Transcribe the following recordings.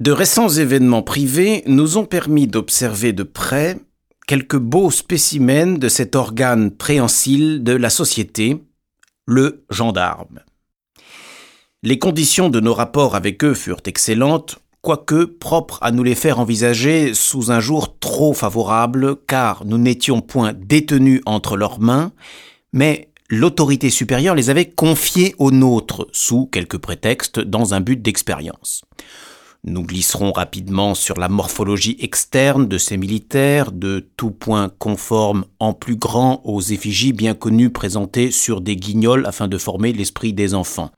De récents événements privés nous ont permis d'observer de près quelques beaux spécimens de cet organe préhensile de la société, le gendarme. Les conditions de nos rapports avec eux furent excellentes, quoique propres à nous les faire envisager sous un jour trop favorable, car nous n'étions point détenus entre leurs mains, mais l'autorité supérieure les avait confiés aux nôtres, sous quelques prétextes, dans un but d'expérience. Nous glisserons rapidement sur la morphologie externe de ces militaires, de tout point conforme en plus grand aux effigies bien connues présentées sur des guignols afin de former l'esprit des enfants.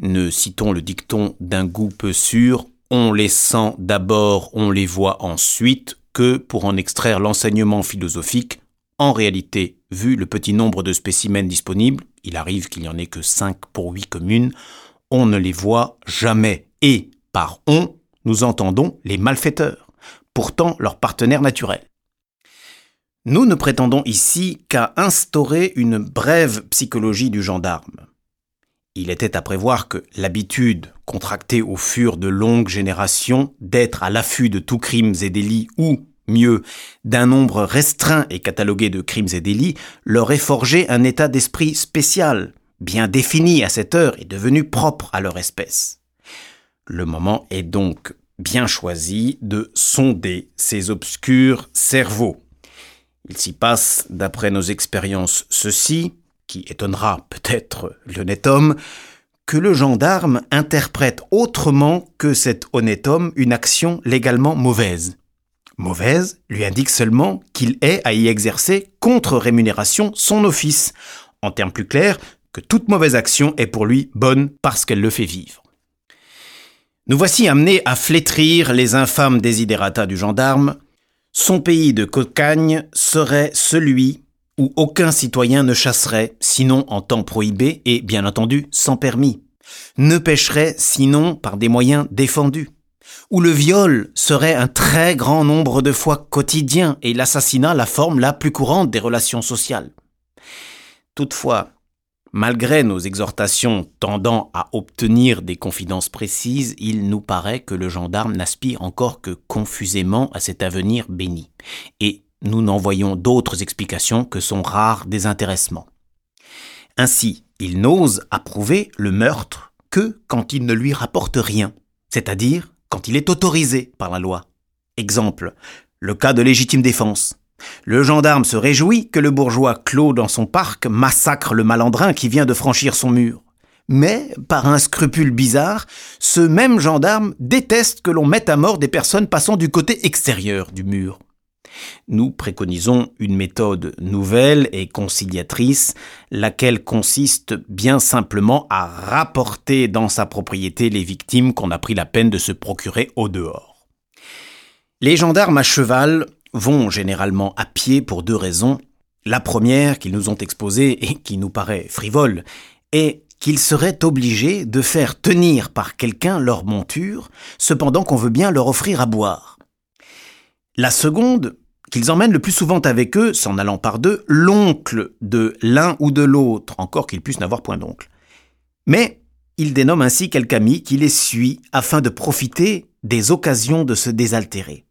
Ne citons le dicton d'un goût peu sûr, on les sent d'abord, on les voit ensuite, que pour en extraire l'enseignement philosophique, en réalité, vu le petit nombre de spécimens disponibles, il arrive qu'il n'y en ait que 5 pour 8 communes, on ne les voit jamais. Et par on, nous entendons les malfaiteurs, pourtant leurs partenaires naturels. Nous ne prétendons ici qu'à instaurer une brève psychologie du gendarme. Il était à prévoir que l'habitude, contractée au fur de longues générations, d'être à l'affût de tous crimes et délits ou, mieux, d'un nombre restreint et catalogué de crimes et délits, leur ait forgé un état d'esprit spécial, bien défini à cette heure et devenu propre à leur espèce. Le moment est donc bien choisi de sonder ces obscurs cerveaux. Il s'y passe, d'après nos expériences, ceci, qui étonnera peut-être l'honnête homme, que le gendarme interprète autrement que cet honnête homme une action légalement mauvaise. Mauvaise lui indique seulement qu'il est à y exercer contre rémunération son office. En termes plus clairs, que toute mauvaise action est pour lui bonne parce qu'elle le fait vivre. Nous voici amenés à flétrir les infâmes désidérata du gendarme. Son pays de cocagne serait celui où aucun citoyen ne chasserait, sinon en temps prohibé et, bien entendu, sans permis, ne pêcherait, sinon par des moyens défendus, où le viol serait un très grand nombre de fois quotidien et l'assassinat la forme la plus courante des relations sociales. Toutefois, Malgré nos exhortations tendant à obtenir des confidences précises, il nous paraît que le gendarme n'aspire encore que confusément à cet avenir béni, et nous n'en voyons d'autres explications que son rare désintéressement. Ainsi, il n'ose approuver le meurtre que quand il ne lui rapporte rien, c'est-à-dire quand il est autorisé par la loi. Exemple, le cas de légitime défense. Le gendarme se réjouit que le bourgeois clos dans son parc massacre le malandrin qui vient de franchir son mur. Mais, par un scrupule bizarre, ce même gendarme déteste que l'on mette à mort des personnes passant du côté extérieur du mur. Nous préconisons une méthode nouvelle et conciliatrice, laquelle consiste bien simplement à rapporter dans sa propriété les victimes qu'on a pris la peine de se procurer au dehors. Les gendarmes à cheval vont généralement à pied pour deux raisons. La première, qu'ils nous ont exposée et qui nous paraît frivole, est qu'ils seraient obligés de faire tenir par quelqu'un leur monture, cependant qu'on veut bien leur offrir à boire. La seconde, qu'ils emmènent le plus souvent avec eux, s'en allant par deux, l'oncle de l'un ou de l'autre, encore qu'ils puissent n'avoir point d'oncle. Mais ils dénomment ainsi quelques amis qui les suit afin de profiter des occasions de se désaltérer.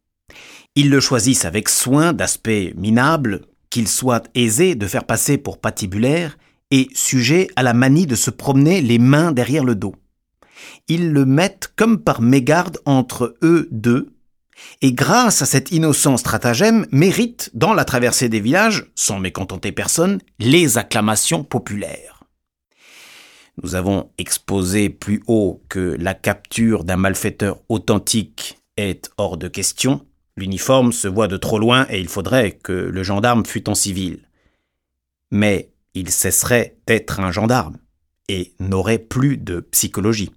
Ils le choisissent avec soin d'aspect minable, qu'il soit aisé de faire passer pour patibulaire et sujet à la manie de se promener les mains derrière le dos. Ils le mettent comme par mégarde entre eux deux, et grâce à cet innocent stratagème mérite, dans la traversée des villages, sans mécontenter personne, les acclamations populaires. Nous avons exposé plus haut que la capture d'un malfaiteur authentique est hors de question, L'uniforme se voit de trop loin et il faudrait que le gendarme fût en civil. Mais il cesserait d'être un gendarme et n'aurait plus de psychologie.